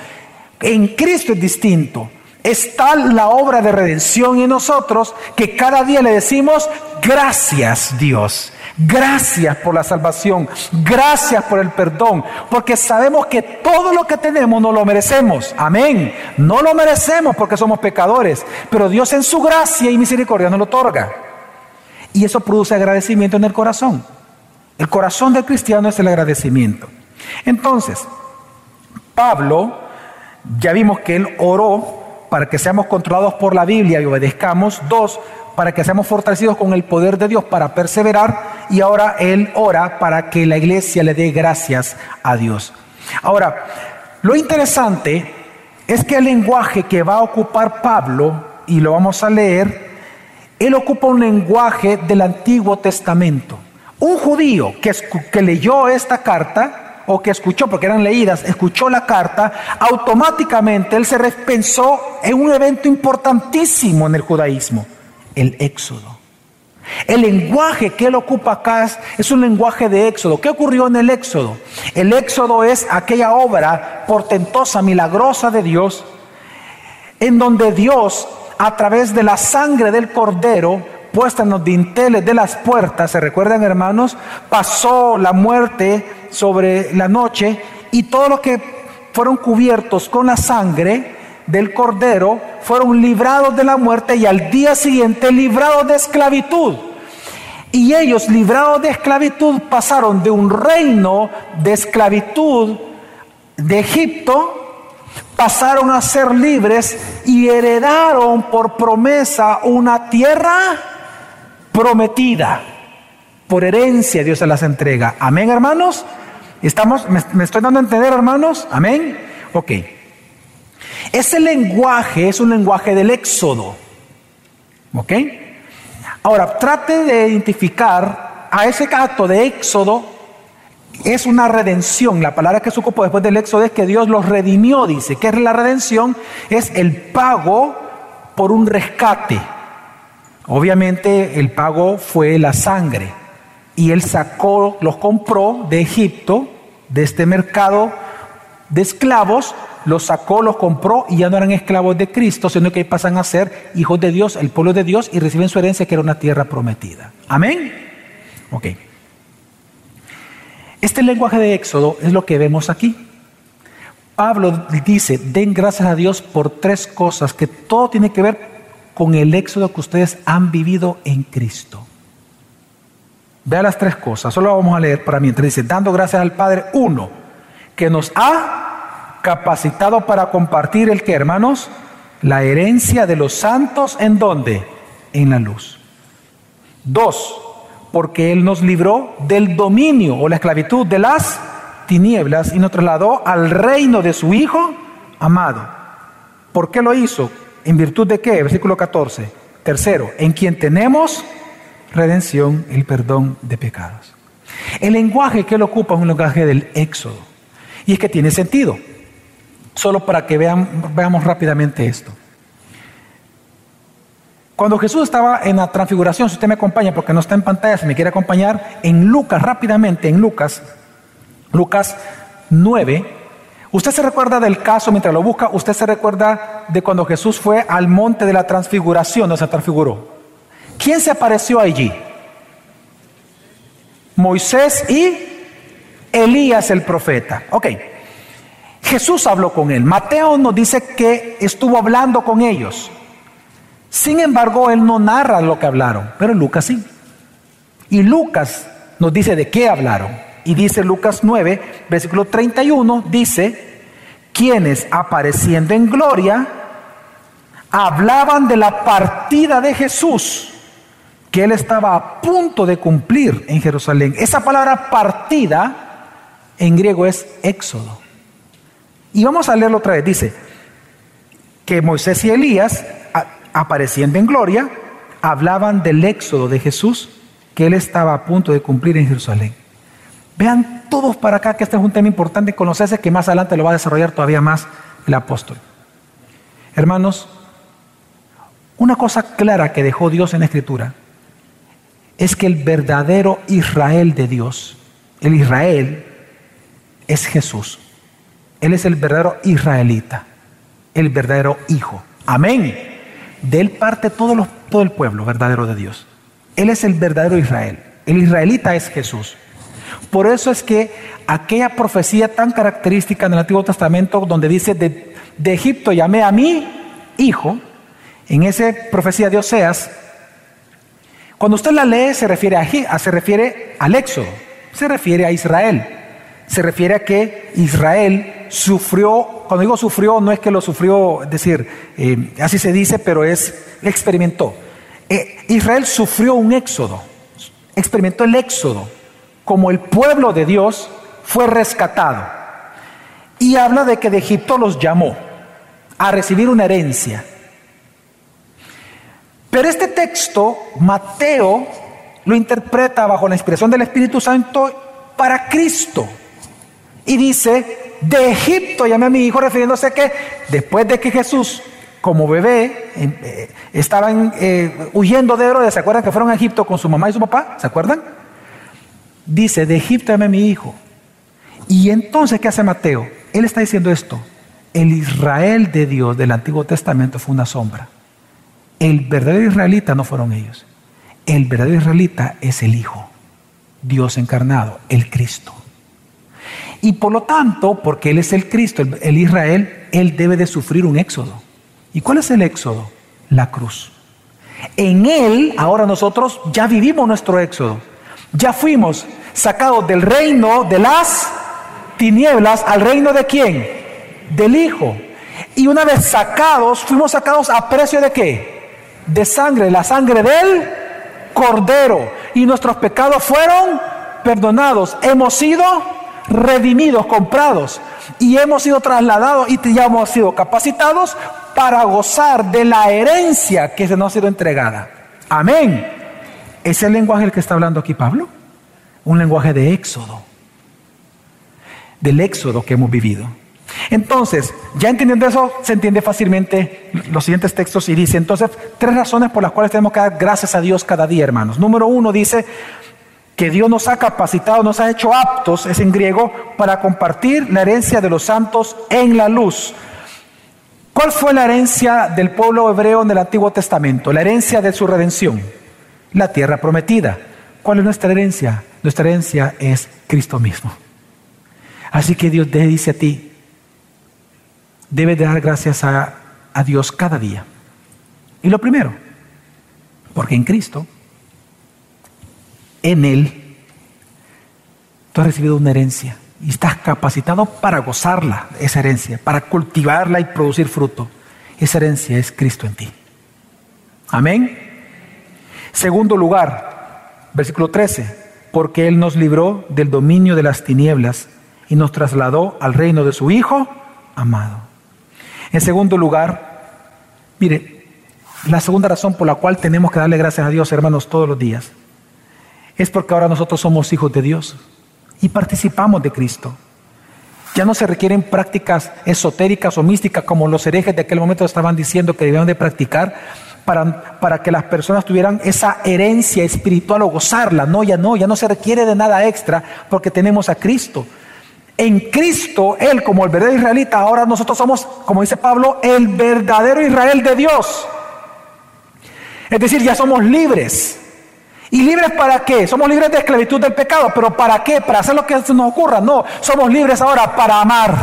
En Cristo es distinto. Está la obra de redención en nosotros que cada día le decimos, gracias Dios. Gracias por la salvación, gracias por el perdón, porque sabemos que todo lo que tenemos no lo merecemos. Amén. No lo merecemos porque somos pecadores, pero Dios en su gracia y misericordia nos lo otorga. Y eso produce agradecimiento en el corazón. El corazón del cristiano es el agradecimiento. Entonces, Pablo, ya vimos que él oró para que seamos controlados por la Biblia y obedezcamos. Dos, para que seamos fortalecidos con el poder de Dios para perseverar y ahora Él ora para que la iglesia le dé gracias a Dios. Ahora, lo interesante es que el lenguaje que va a ocupar Pablo, y lo vamos a leer, él ocupa un lenguaje del Antiguo Testamento. Un judío que, que leyó esta carta, o que escuchó, porque eran leídas, escuchó la carta, automáticamente él se pensó en un evento importantísimo en el judaísmo el éxodo. El lenguaje que él ocupa acá es, un lenguaje de éxodo. ¿Qué ocurrió en el éxodo? El éxodo es aquella obra portentosa, milagrosa de Dios, en donde Dios, a través de la sangre del cordero, puesta en los dinteles de las puertas, ¿se recuerdan hermanos? Pasó la muerte sobre la noche y todos los que fueron cubiertos con la sangre, del Cordero fueron librados de la muerte y al día siguiente librados de esclavitud. Y ellos, librados de esclavitud, pasaron de un reino de esclavitud de Egipto, pasaron a ser libres y heredaron por promesa una tierra prometida. Por herencia Dios se las entrega. Amén, hermanos. ¿Estamos, me, me estoy dando a entender, hermanos? Amén. Ok. Ese lenguaje es un lenguaje del éxodo. ¿Ok? Ahora, trate de identificar a ese acto de éxodo. Es una redención. La palabra que se ocupó después del éxodo es que Dios los redimió, dice. ¿Qué es la redención? Es el pago por un rescate. Obviamente el pago fue la sangre. Y él sacó, los compró de Egipto, de este mercado de esclavos, los sacó, los compró y ya no eran esclavos de Cristo, sino que pasan a ser hijos de Dios, el pueblo de Dios y reciben su herencia que era una tierra prometida. Amén. Ok. Este lenguaje de Éxodo es lo que vemos aquí. Pablo dice, den gracias a Dios por tres cosas, que todo tiene que ver con el Éxodo que ustedes han vivido en Cristo. Vea las tres cosas, solo vamos a leer para mientras dice, dando gracias al Padre, uno, que nos ha capacitado para compartir el que, hermanos, la herencia de los santos en dónde? En la luz. Dos, porque Él nos libró del dominio o la esclavitud de las tinieblas y nos trasladó al reino de su Hijo amado. ¿Por qué lo hizo? ¿En virtud de qué? Versículo 14. Tercero, en quien tenemos redención, el perdón de pecados. El lenguaje que él ocupa es un lenguaje del éxodo. Y es que tiene sentido. Solo para que veamos rápidamente esto. Cuando Jesús estaba en la transfiguración, si usted me acompaña, porque no está en pantalla, si me quiere acompañar, en Lucas, rápidamente, en Lucas, Lucas 9, usted se recuerda del caso, mientras lo busca, usted se recuerda de cuando Jesús fue al monte de la transfiguración, no se transfiguró. ¿Quién se apareció allí? Moisés y Elías el profeta. Ok. Jesús habló con él. Mateo nos dice que estuvo hablando con ellos. Sin embargo, él no narra lo que hablaron, pero Lucas sí. Y Lucas nos dice de qué hablaron. Y dice Lucas 9, versículo 31, dice, quienes apareciendo en gloria hablaban de la partida de Jesús, que él estaba a punto de cumplir en Jerusalén. Esa palabra partida en griego es éxodo. Y vamos a leerlo otra vez. Dice que Moisés y Elías apareciendo en gloria, hablaban del éxodo de Jesús que él estaba a punto de cumplir en Jerusalén. Vean todos para acá que este es un tema importante conocerse que más adelante lo va a desarrollar todavía más el apóstol. Hermanos, una cosa clara que dejó Dios en la escritura es que el verdadero Israel de Dios, el Israel, es Jesús. Él es el verdadero israelita, el verdadero hijo. Amén. De él parte todo, el pueblo verdadero de Dios. Él es el verdadero Israel. El israelita es Jesús. Por eso es que aquella profecía tan característica en el Antiguo Testamento donde dice de, Egipto llamé a mi hijo, en esa profecía de Oseas, cuando usted la lee se refiere, a, se refiere al éxodo, se refiere a Israel, se refiere a que Israel sufrió, cuando digo sufrió, no es que lo sufrió, es decir, eh, así se dice, pero es, experimentó. Eh, Israel sufrió un éxodo, experimentó el éxodo, como el pueblo de Dios fue rescatado. Y habla de que de Egipto los llamó a recibir una herencia. Pero este texto, Mateo lo interpreta bajo la inspiración del Espíritu Santo para Cristo. Y dice, de Egipto llamé a mi hijo, refiriéndose a que después de que Jesús, como bebé, eh, estaban eh, huyendo de Herodes, ¿se acuerdan que fueron a Egipto con su mamá y su papá? ¿Se acuerdan? Dice, de Egipto llamé a mi hijo. Y entonces, ¿qué hace Mateo? Él está diciendo esto. El Israel de Dios del Antiguo Testamento fue una sombra. El verdadero israelita no fueron ellos. El verdadero israelita es el Hijo, Dios encarnado, el Cristo. Y por lo tanto, porque Él es el Cristo, el, Israel, Él debe de sufrir un éxodo. ¿Y cuál es el éxodo? La cruz. En Él, ahora nosotros ya vivimos nuestro éxodo. Ya fuimos sacados del reino de las tinieblas al reino de quién? Del Hijo. Y una vez sacados, fuimos sacados a precio de qué? De sangre, la sangre del Cordero. Y nuestros pecados fueron perdonados. Hemos sido redimidos, comprados, y hemos sido trasladados y ya hemos sido capacitados para gozar de la herencia que se nos ha sido entregada. Amén. ¿Es el lenguaje el que está hablando aquí Pablo? Un lenguaje de éxodo, del éxodo que hemos vivido. Entonces, ya entendiendo eso, se entiende fácilmente los siguientes textos y dice, entonces, tres razones por las cuales tenemos que dar gracias a Dios cada día, hermanos. Número uno dice, que Dios nos ha capacitado, nos ha hecho aptos, es en griego, para compartir la herencia de los santos en la luz. ¿Cuál fue la herencia del pueblo hebreo en el Antiguo Testamento? La herencia de su redención, la tierra prometida. ¿Cuál es nuestra herencia? Nuestra herencia es Cristo mismo. Así que Dios te dice a ti, debes dar gracias a, a Dios cada día. Y lo primero, porque en Cristo en Él, tú has recibido una herencia y estás capacitado para gozarla, esa herencia, para cultivarla y producir fruto. esa herencia es Cristo en ti. Amén. Segundo lugar, versículo 13, porque Él nos libró del dominio de las tinieblas y nos trasladó al reino de su Hijo amado. En segundo lugar, mire, la segunda razón por la cual tenemos que darle gracias a Dios, hermanos, todos los días, es porque ahora nosotros somos hijos de Dios y participamos de Cristo. Ya no se requieren prácticas esotéricas o místicas como los herejes de aquel momento estaban diciendo que debían de practicar para, para, que las personas tuvieran esa herencia espiritual o gozarla. No, ya no, ya no se requiere de nada extra porque tenemos a Cristo. En Cristo, Él como el verdadero israelita, ahora nosotros somos, como dice Pablo, el verdadero Israel de Dios. Es decir, ya somos libres. ¿Y libres para qué? Somos libres de esclavitud del pecado, pero ¿para qué? ¿Para hacer lo que nos ocurra? No, somos libres ahora para amar,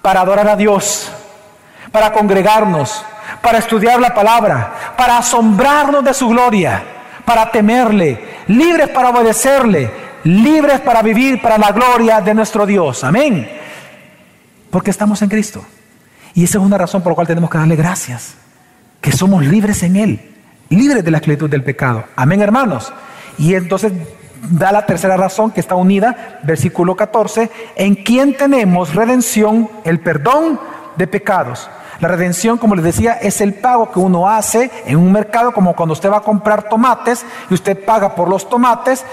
para adorar a Dios, para congregarnos, para estudiar la palabra, para asombrarnos de su gloria, para temerle, libres para obedecerle, libres para vivir para la gloria de nuestro Dios. Amén. Porque estamos en Cristo. Y esa es una razón por la cual tenemos que darle gracias, que somos libres en Él libres de la esclavitud del pecado. Amén, hermanos. Y entonces da la tercera razón que está unida, versículo 14, en quien tenemos redención, el perdón de pecados. La redención, como les decía, es el pago que uno hace en un mercado, como cuando usted va a comprar tomates y usted paga por los tomates.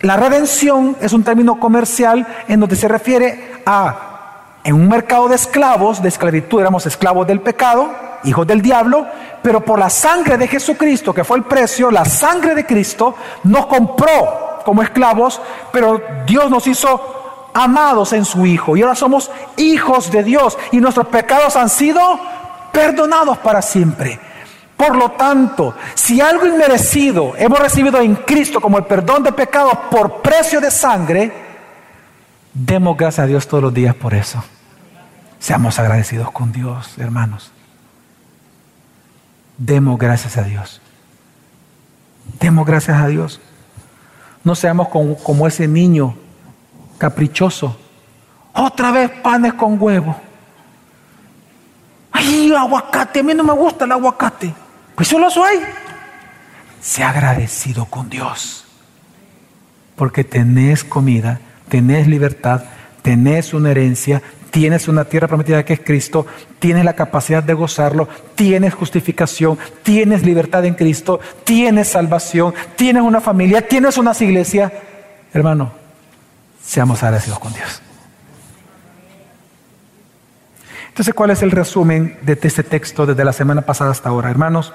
La redención es un término comercial en donde se refiere a, en un mercado de esclavos, de esclavitud, éramos esclavos del pecado, hijos del diablo, pero por la sangre de Jesucristo, que fue el precio, la sangre de Cristo nos compró como esclavos, pero Dios nos hizo amados en su Hijo. Y ahora somos hijos de Dios y nuestros pecados han sido perdonados para siempre. Por lo tanto, si algo inmerecido hemos recibido en Cristo como el perdón de pecados por precio de sangre, demos gracias a Dios todos los días por eso. Seamos agradecidos con Dios, hermanos. Demos gracias a Dios. Demos gracias a Dios. No seamos como, ese niño caprichoso. Otra vez panes con huevo. Ay, aguacate, a mí no me gusta el aguacate. Pues solo soy. Sea agradecido con Dios. Porque tenés comida, tenés libertad, tenés una herencia, tienes una tierra prometida que es Cristo, tienes la capacidad de gozarlo, tienes justificación, tienes libertad en Cristo, tienes salvación, tienes una familia, tienes una iglesia. Hermano, seamos agradecidos con Dios. Entonces, ¿cuál es el resumen de este texto desde la semana pasada hasta ahora? Hermanos,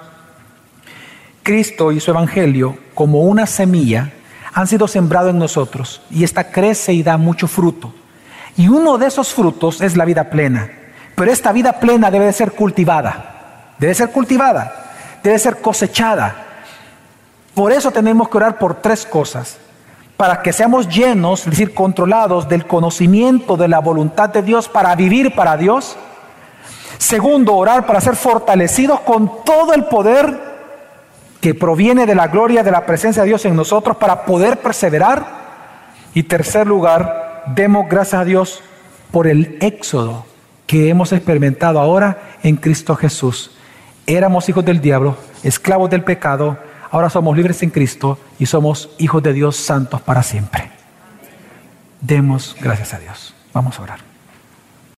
Cristo y su Evangelio, como una semilla, han sido sembrados en nosotros y esta crece y da mucho fruto. Y uno de esos frutos es la vida plena. Pero esta vida plena debe de ser cultivada. Debe ser cultivada. Debe ser cosechada. Por eso tenemos que orar por tres cosas. Para que seamos llenos, es decir, controlados del conocimiento de la voluntad de Dios para vivir para Dios. Segundo, orar para ser fortalecidos con todo el poder que proviene de la gloria de la presencia de Dios en nosotros para poder perseverar. Y tercer lugar, demos gracias a Dios por el éxodo que hemos experimentado ahora en Cristo Jesús. Éramos hijos del diablo, esclavos del pecado, ahora somos libres en Cristo y somos hijos de Dios santos para siempre. Demos gracias a Dios. Vamos a orar.